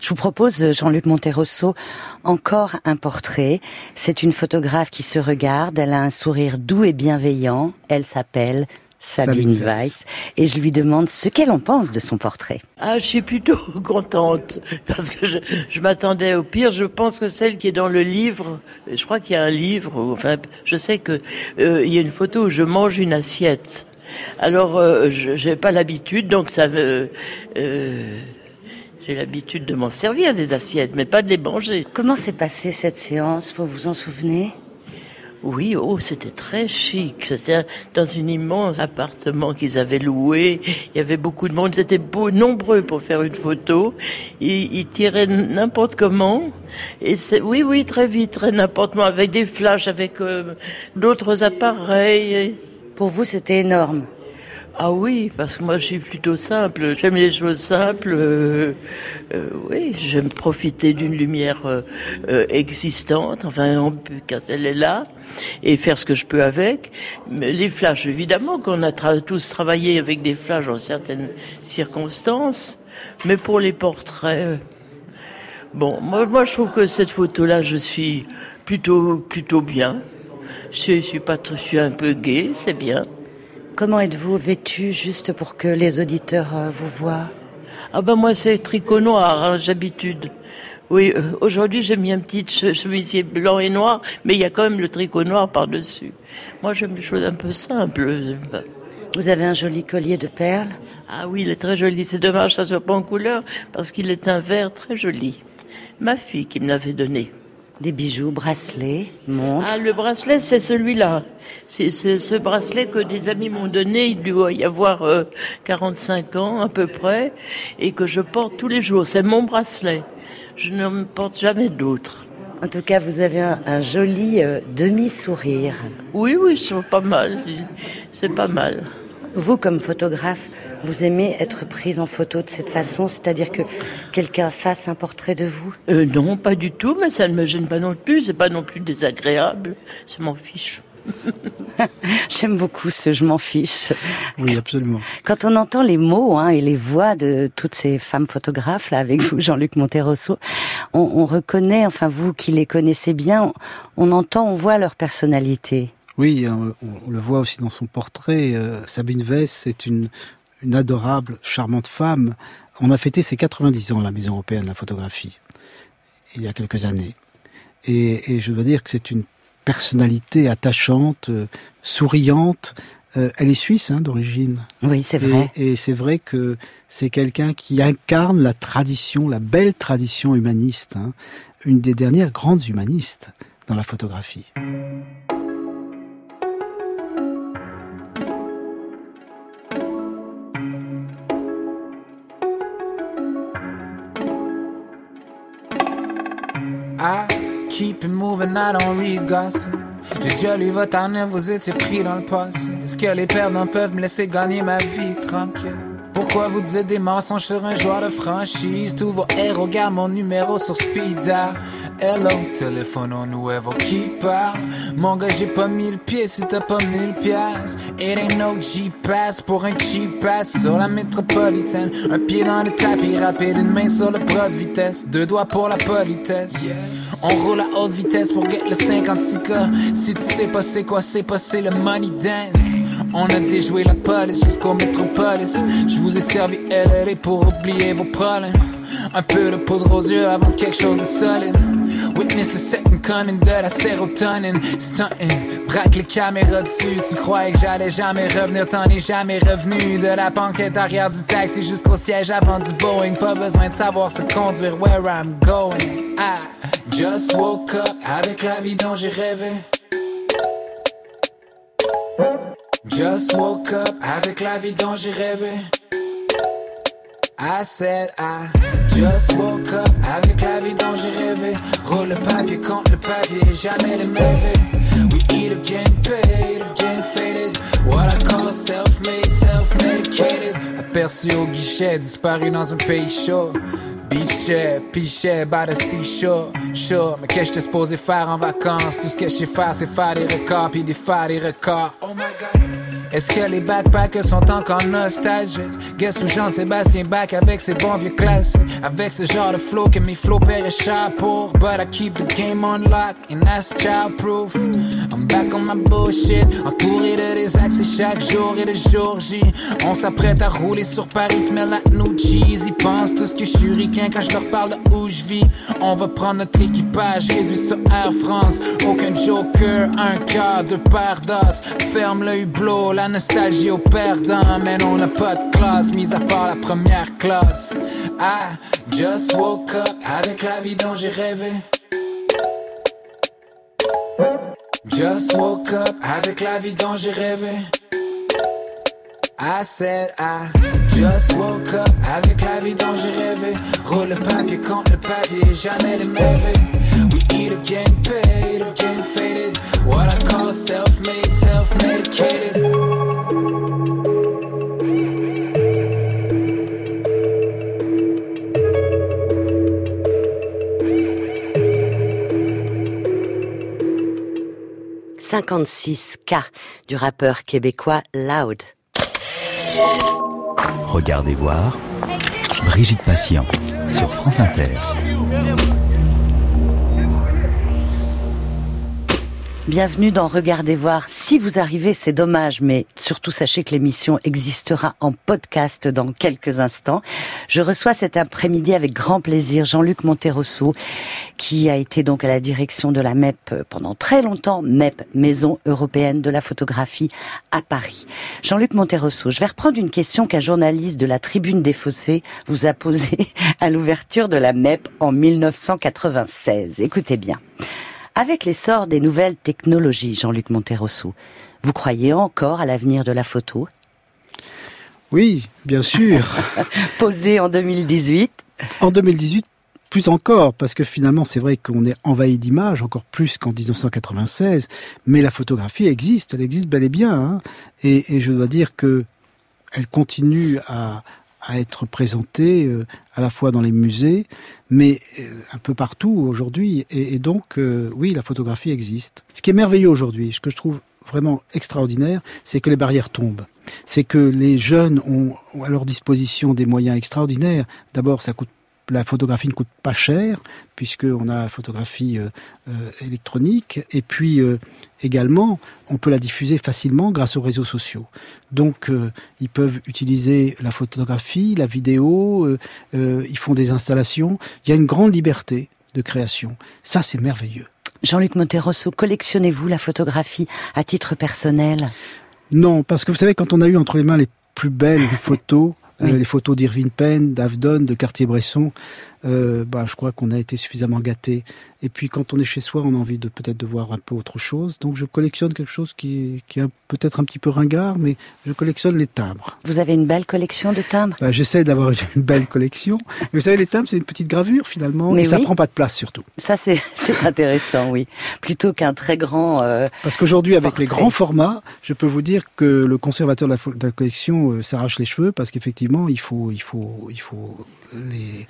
Je vous propose, euh, Jean-Luc Monterosso, encore un portrait. C'est une photographe qui se regarde. Elle a un sourire doux et bienveillant. Elle s'appelle Sabine, Sabine Weiss. Et je lui demande ce qu'elle en pense de son portrait. Ah, je suis plutôt contente parce que je, je m'attendais au pire. Je pense que celle qui est dans le livre, je crois qu'il y a un livre. Enfin, je sais que euh, il y a une photo où je mange une assiette. Alors, euh, je j'ai pas l'habitude, donc ça me. euh, j'ai l'habitude de m'en servir des assiettes, mais pas de les manger. Comment s'est passée cette séance Vous vous en souvenez? Oui, oh, c'était très chic. C'était dans un immense appartement qu'ils avaient loué. Il y avait beaucoup de monde. Ils étaient beau, nombreux pour faire une photo. Ils, ils tiraient n'importe comment. Et c'est, oui, oui, très vite, très n'importe comment, avec des flashs, avec euh, d'autres appareils. Pour vous, c'était énorme. Ah oui, parce que moi je suis plutôt simple. J'aime les choses simples. euh, euh, oui, j'aime profiter d'une lumière euh, euh, existante, enfin en- quand elle est là, et faire ce que je peux avec. Mais les flashs, évidemment, qu'on a tous travaillé avec des flashs dans certaines circonstances, mais pour les portraits, bon, moi, je trouve que cette photo-là, je suis plutôt plutôt bien. Je je suis pas, je suis un peu gay, c'est bien. Comment êtes-vous vêtu juste pour que les auditeurs euh, vous voient? Ah ben moi c'est tricot noir, hein, j'habitude. Oui, euh, aujourd'hui j'ai mis un petit che- chemisier blanc et noir, mais il y a quand même le tricot noir par-dessus. Moi j'aime les choses un peu simples. Vous avez un joli collier de perles? Ah oui, il est très joli. C'est dommage que ça soit pas en couleur, parce qu'il est un vert très joli. Ma fille qui me l'avait donné. Des bijoux, bracelets, montres. Ah, le bracelet, c'est celui-là. C'est ce bracelet que des amis m'ont donné. Il doit y avoir euh, 45 ans à peu près, et que je porte tous les jours. C'est mon bracelet. Je ne porte jamais d'autre. En tout cas, vous avez un, un joli euh, demi-sourire. Oui, oui, c'est pas mal. C'est pas mal. Vous, comme photographe, vous aimez être prise en photo de cette façon, c'est-à-dire que quelqu'un fasse un portrait de vous? Euh, non, pas du tout, mais ça ne me gêne pas non plus. C'est pas non plus désagréable. Je m'en fiche. J'aime beaucoup ce je m'en fiche. Oui, absolument. Quand on entend les mots hein, et les voix de toutes ces femmes photographes, là, avec vous, Jean-Luc Monterosso, on, on reconnaît, enfin vous qui les connaissez bien, on, on entend, on voit leur personnalité. Oui, on, on le voit aussi dans son portrait. euh, Sabine Weiss, c'est une, une adorable, charmante femme. On a fêté ses 90 ans à la Maison européenne de la photographie, il y a quelques années. Et, et je dois dire que c'est une personnalité attachante, euh, souriante. Euh, elle est suisse hein, d'origine. Oui, c'est vrai. Et, et c'est vrai que c'est quelqu'un qui incarne la tradition, la belle tradition humaniste, hein, une des dernières grandes humanistes dans la photographie. Keep it moving, I don't read gossip. J'ai déjà lu votre année, vous étiez pris dans le passé. Est-ce que les perdants peuvent me laisser gagner ma vie tranquille? Pourquoi vous dites des mensonges sur un joueur de franchise? Tous vos héros gardent mon numéro sur speed dial. Hello, téléphone au nouveau parle. Mon gars, j'ai pas mis le pied si t'as pas mille piastres. It ain't no G-Pass pour un cheap pass sur la métropolitaine. Un pied dans le tapis rapide, une main sur le bras de vitesse. Deux doigts pour la politesse. On roule à haute vitesse pour get le 56K. Si tu sais pas c'est quoi, c'est pas c'est le money dance. On a déjoué la police jusqu'au métropolis. Je vous ai servi LLA pour oublier vos problèmes. Un peu de poudre aux yeux avant quelque chose de solide. Witness the second coming de la sérotonine. Stunting, braque les caméras dessus. Tu croyais que j'allais jamais revenir, t'en es jamais revenu. De la banquette arrière du taxi jusqu'au siège avant du Boeing. Pas besoin de savoir se conduire where I'm going. I just woke up avec la vie dont j'ai rêvé. Just woke up avec la vie dont j'ai rêvé. I said I just woke up avec la vie dont j'ai rêvé. Roule le papier contre le papier, jamais les mauvais. We eat again, paid again, faded. What I call self-made, self-medicated. Aperçu au guichet, disparu dans un pays chaud. Beach chair, pichet, by the seashore. Sure, mais qu'est-ce que j'étais supposé faire en vacances? Tout ce que je sais faire, c'est faire des records, puis défaire des records. Oh my god. Est-ce que les backpackers sont encore nostalgiques? Guess où Jean-Sébastien back avec ses bons vieux classiques? Avec ce genre de flow que mes flows paieraient cher pour. But I keep the game on lock and that's childproof. I'm back on my bullshit, entouré de des accès chaque jour et de jour J. On s'apprête à rouler sur Paris, smell like new cheese. Ils pensent tous que je suis ricain quand je leur parle de où je vis. On va prendre notre équipage, réduit sur Air France. Aucun joker, un quart de paire d'os. Ferme le hublot, la nostalgie au perdant. Mais on n'a pas de classe, mis à part la première classe. I just woke up avec la vie dont j'ai rêvé. Just woke up avec la vie dont j'ai rêvé. I said I just woke up avec la vie dont j'ai rêvé. Roule le papier contre le papier, jamais les mauvais. We eat again, paid again, faded. What I call self-made, self-medicated. « 56K du rappeur québécois Loud. Regardez voir. Brigitte Patient sur France Inter. Bienvenue dans Regardez voir. Si vous arrivez, c'est dommage, mais surtout sachez que l'émission existera en podcast dans quelques instants. Je reçois cet après-midi avec grand plaisir Jean-Luc Monterosso, qui a été donc à la direction de la MEP pendant très longtemps, MEP, Maison Européenne de la Photographie à Paris. Jean-Luc Monterosso, je vais reprendre une question qu'un journaliste de la Tribune des Fossés vous a posée à l'ouverture de la MEP en 1996. Écoutez bien. Avec l'essor des nouvelles technologies, Jean-Luc Monterosso, vous croyez encore à l'avenir de la photo? Oui, bien sûr. Posé en 2018 En 2018, plus encore, parce que finalement, c'est vrai qu'on est envahi d'images, encore plus qu'en 1996, mais la photographie existe, elle existe bel et bien. hein. Et, et je dois dire que elle continue à, à être présentée euh, à la fois dans les musées, mais euh, un peu partout aujourd'hui. Et, donc, euh, oui, la photographie existe. Ce qui est merveilleux aujourd'hui, ce que je trouve vraiment extraordinaire, c'est que les barrières tombent. C'est que les jeunes ont à leur disposition des moyens extraordinaires. D'abord, ça coûte la photographie ne coûte pas cher puisqu'on a la photographie euh, euh, électronique et puis euh, également on peut la diffuser facilement grâce aux réseaux sociaux. Donc ils peuvent utiliser la photographie, la vidéo, ils font des installations. Il y a une grande liberté de création. Ça, c'est merveilleux. Jean-Luc Monterosso, collectionnez-vous la photographie à titre personnel? Non, parce que vous savez, quand on a eu entre les mains les plus belles photos, Oui. les photos d'Irving Penn, d'Avdon, de Cartier-Bresson, euh, bah, je crois qu'on a été suffisamment gâté. Et puis quand on est chez soi, on a envie de peut-être de voir un peu autre chose. Donc je collectionne quelque chose qui, qui est peut-être un petit peu ringard, mais je collectionne les timbres. Vous avez une belle collection de timbres? Bah, J'essaie d'avoir une, belle collection. Mais vous savez, les timbres, c'est une petite gravure finalement, Mais et ça oui. prend pas de place surtout. Ça, c'est intéressant, oui. Plutôt qu'un très grand... euh, Parce qu'aujourd'hui, avec les grands formats, je peux vous dire que le conservateur de la, fo- de la collection euh, s'arrache les cheveux parce qu'effectivement, il faut, il faut, il faut les,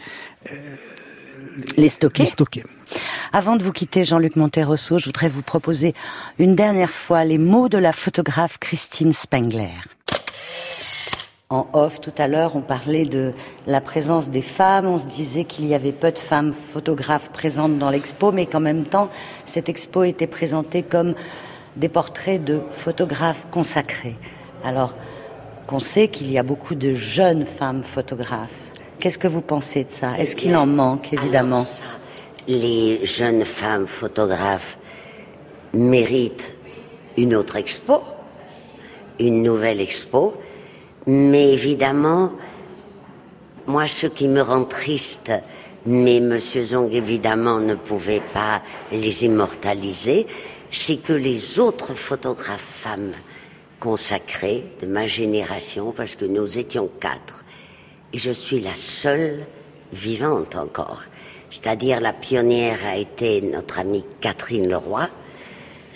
les stocker. les stocker. Avant de vous quitter, Jean-Luc Monterosso, je voudrais vous proposer une dernière fois les mots de la photographe Christine Spengler. En off, tout à l'heure, on parlait de la présence des femmes. On se disait qu'il y avait peu de femmes photographes présentes dans l'expo, mais qu'en même temps, cette expo était présentée comme des portraits de photographes consacrés. Alors, qu'on sait qu'il y a beaucoup de jeunes femmes photographes. Qu'est-ce que vous pensez de ça? Est-ce qu'il en manque, évidemment? Les jeunes femmes photographes méritent une autre expo, une nouvelle expo, mais évidemment, moi, ce qui me rend triste, mais Monsieur Zong évidemment ne pouvait pas les immortaliser, c'est que les autres photographes femmes consacrées de ma génération, parce que nous étions quatre, et je suis la seule vivante encore. C'est-à-dire la pionnière a été notre amie Catherine Leroy,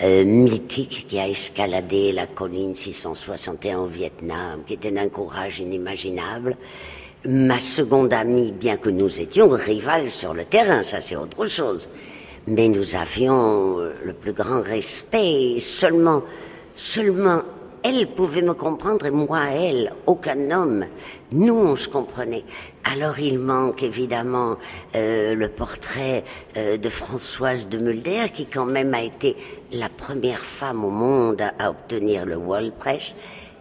euh, mythique qui a escaladé la colline 661 au Vietnam, qui était d'un courage inimaginable. Ma seconde amie, bien que nous étions rivales sur le terrain, ça c'est autre chose, mais nous avions le plus grand respect et seulement, seulement elle pouvait me comprendre et moi elle, aucun homme. Nous on se comprenait. Alors il manque évidemment euh, le portrait euh, de Françoise de Mulder qui quand même a été la première femme au monde à, à obtenir le World Press.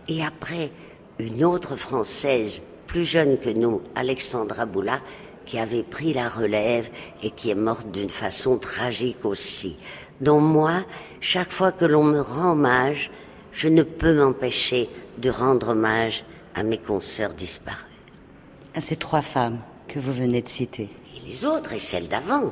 Et après une autre française plus jeune que nous, Alexandra Boula, qui avait pris la relève et qui est morte d'une façon tragique aussi. Donc moi, chaque fois que l'on me rend hommage, je ne peux m'empêcher de rendre hommage à mes consoeurs disparus. à ces trois femmes que vous venez de citer. Et les autres et celles d'avant,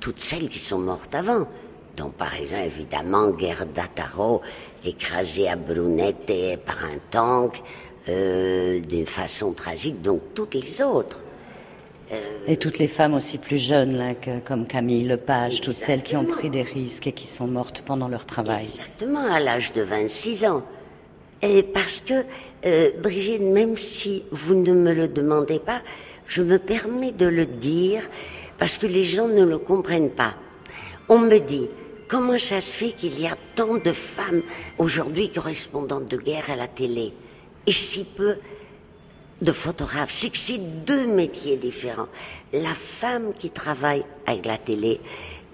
toutes celles qui sont mortes avant, dont par exemple évidemment Gerda Taro, écrasée à Brunette et par un tank euh, d'une façon tragique, donc toutes les autres. Et toutes les femmes aussi plus jeunes, là, que- comme Camille Lepage, toutes celles qui ont pris des risques et qui sont mortes pendant leur travail. Exactement, à l'âge de 26 ans. Et parce que, euh, Brigitte, même si vous ne me le demandez pas, je me permets de le dire parce que les gens ne le comprennent pas. On me dit, comment ça se fait qu'il y a tant de femmes aujourd'hui correspondantes de guerre à la télé? Et si peu de photographes, c'est que c'est deux métiers différents. La femme qui travaille avec la télé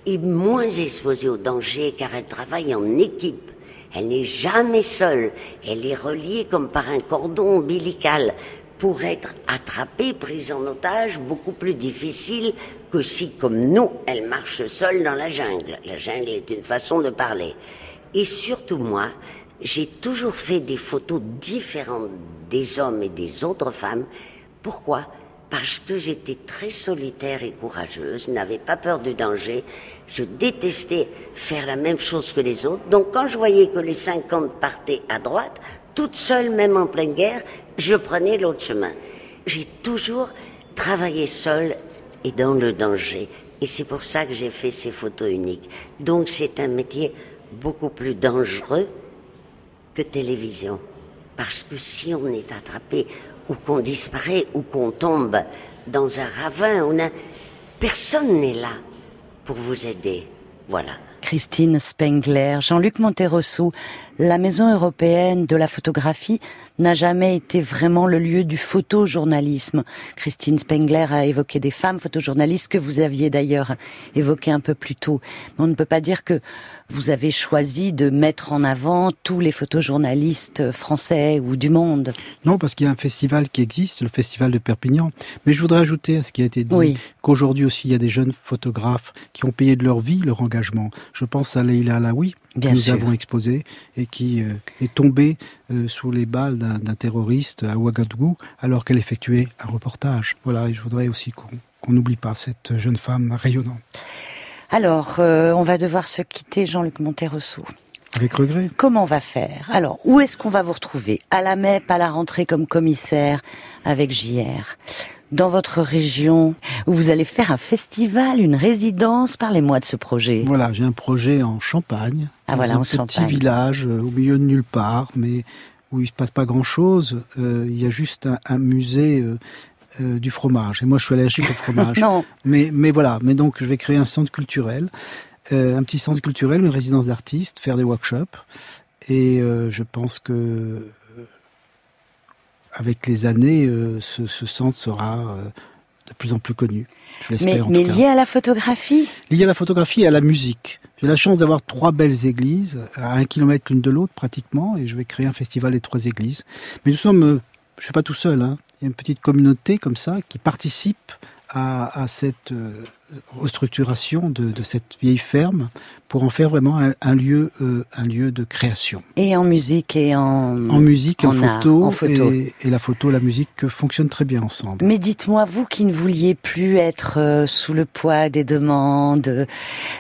est moins exposée au danger car elle travaille en équipe. Elle n'est jamais seule. Elle est reliée comme par un cordon ombilical pour être attrapée, prise en otage, beaucoup plus difficile que si, comme nous, elle marche seule dans la jungle. La jungle est une façon de parler. Et surtout moi, j'ai toujours fait des photos différentes des hommes et des autres femmes. Pourquoi? Parce que j'étais très solitaire et courageuse, n'avais pas peur du danger. Je détestais faire la même chose que les autres. Donc quand je voyais que les 50 partaient à droite, toute seule, même en pleine guerre, je prenais l'autre chemin. J'ai toujours travaillé seule et dans le danger. Et c'est pour ça que j'ai fait ces photos uniques. Donc c'est un métier beaucoup plus dangereux que télévision. Parce que si on est attrapé ou qu'on disparaît ou qu'on tombe dans un ravin, on a... personne n'est là pour vous aider. Voilà. Christine Spengler, Jean-Luc Monterosso, la Maison européenne de la photographie n'a jamais été vraiment le lieu du photojournalisme. Christine Spengler a évoqué des femmes photojournalistes que vous aviez d'ailleurs évoqué un peu plus tôt. Mais on ne peut pas dire que vous avez choisi de mettre en avant tous les photojournalistes français ou du monde. Non, parce qu'il y a un festival qui existe, le festival de Perpignan. Mais je voudrais ajouter à ce qui a été dit Oui. qu'aujourd'hui aussi, il y a des jeunes photographes qui ont payé de leur vie leur engagement. Je pense à Leila Alaoui, que nous sûr. avons exposé et qui euh, est tombée euh, sous les balles d'un terroriste à Ouagadougou alors qu'elle effectuait un reportage. Voilà, et je voudrais aussi qu'on qu'on n'oublie pas cette jeune femme rayonnante. Alors, euh, on va devoir se quitter, Jean-Luc Monterosso. Avec regret. Comment on va faire? Alors, où est-ce qu'on va vous retrouver? À la MEP, à la rentrée comme commissaire avec JR dans votre région, où vous allez faire un festival, une résidence. Parlez-moi de ce projet. Voilà, j'ai un projet en Champagne. Ah, voilà, un en petit Champagne. village euh, au milieu de nulle part, mais où il se passe pas grand-chose. Euh, il y a juste un, un musée euh, euh, du fromage. Et moi, je suis allergique au fromage. Non, Mais, mais voilà, mais donc je vais créer un centre culturel, un petit centre culturel, une résidence d'artistes, faire des workshops. Et je pense que avec les années, euh, ce, ce centre sera euh, de plus en plus connu. Je mais, en mais tout cas. lié à la photographie? Lié à la photographie et à la musique. J'ai la chance d'avoir trois belles églises, à un kilomètre l'une de l'autre pratiquement, et je vais créer un festival des trois églises. Mais nous sommes, euh, je suis pas tout seul, hein. il y a une petite communauté comme ça qui participe à, à cette euh, restructuration de, de cette vieille ferme pour en faire vraiment un, un lieu, euh, un lieu de création. et en musique et en... En musique, en, en art, photo, en photo. Et, et la photo, la musique fonctionnent très bien ensemble. Mais dites-moi, vous qui ne vouliez plus être euh, sous le poids des demandes,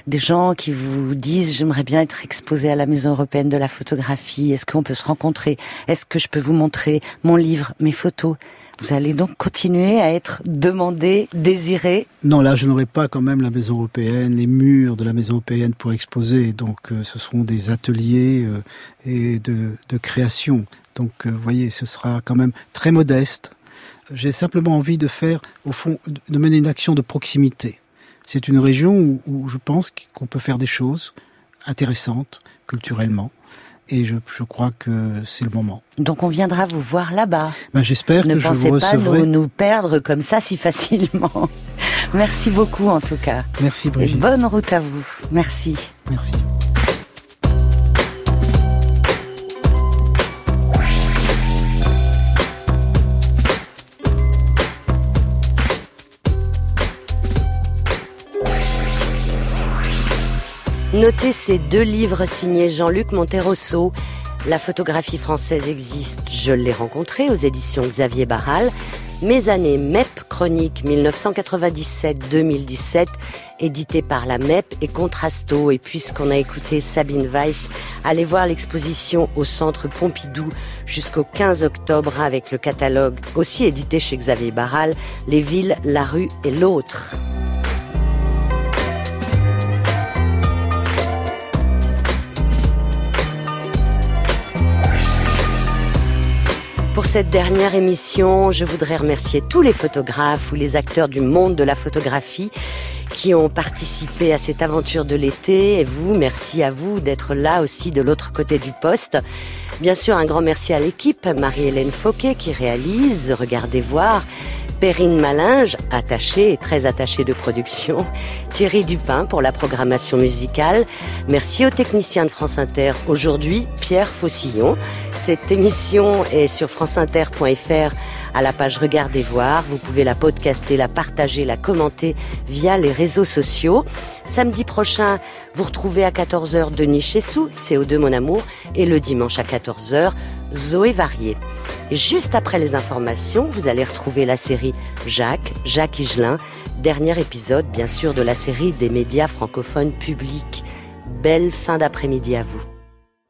des gens qui vous disent j'aimerais bien être exposé à la Maison européenne de la photographie, est-ce qu'on peut se rencontrer? Est-ce que je peux vous montrer mon livre, mes photos? Vous allez donc continuer à être demandé, désiré Non, là, je n'aurai pas quand même la maison européenne, les murs de la maison européenne pour exposer. Donc, euh, ce seront des ateliers euh, et de, de création. Donc, euh, vous voyez, ce sera quand même très modeste. J'ai simplement envie de faire, au fond, de mener une action de proximité. C'est une région où, où je pense qu'on peut faire des choses intéressantes culturellement. Et je, je crois que c'est le moment. Donc on viendra vous voir là-bas. Ben, J'espère Ne que je pensez vous pas recevrai. nous, nous perdre comme ça si facilement. Merci beaucoup en tout cas. Merci Et Brigitte. bonne route à vous. Merci. Merci. Notez ces deux livres signés Jean-Luc Monterosso. La photographie française existe, je l'ai rencontré aux éditions Xavier Barral. Mes années MEP Chronique 1997-2017, édité par la MEP et Contrasto. Et puisqu'on a écouté Sabine Weiss, allez voir l'exposition au Centre Pompidou jusqu'au 15 octobre avec le catalogue aussi édité chez Xavier Barral, Les villes, la rue et l'autre. Pour cette dernière émission, je voudrais remercier tous les photographes ou les acteurs du monde de la photographie qui ont participé à cette aventure de l'été. Et vous, merci à vous d'être là aussi de l'autre côté du poste. Bien sûr, un grand merci à l'équipe, Marie-Hélène Fauquet qui réalise, regardez voir, Perrine Malinge, attachée et très attachée de production, Thierry Dupin pour la programmation musicale. Merci aux techniciens de France Inter. Aujourd'hui, Pierre Faucillon. Cette émission est sur franceinter.fr à la page Regardez voir. Vous pouvez la podcaster, la partager, la commenter via les réseaux sociaux. Samedi prochain, vous retrouvez à 14h Denis Chessou, CO2 Mon Amour, et le dimanche à 14h, Zoé Varier. Juste après les informations, vous allez retrouver la série Jacques, Jacques Higelin, dernier épisode bien sûr de la série des médias francophones publics. Belle fin d'après-midi à vous.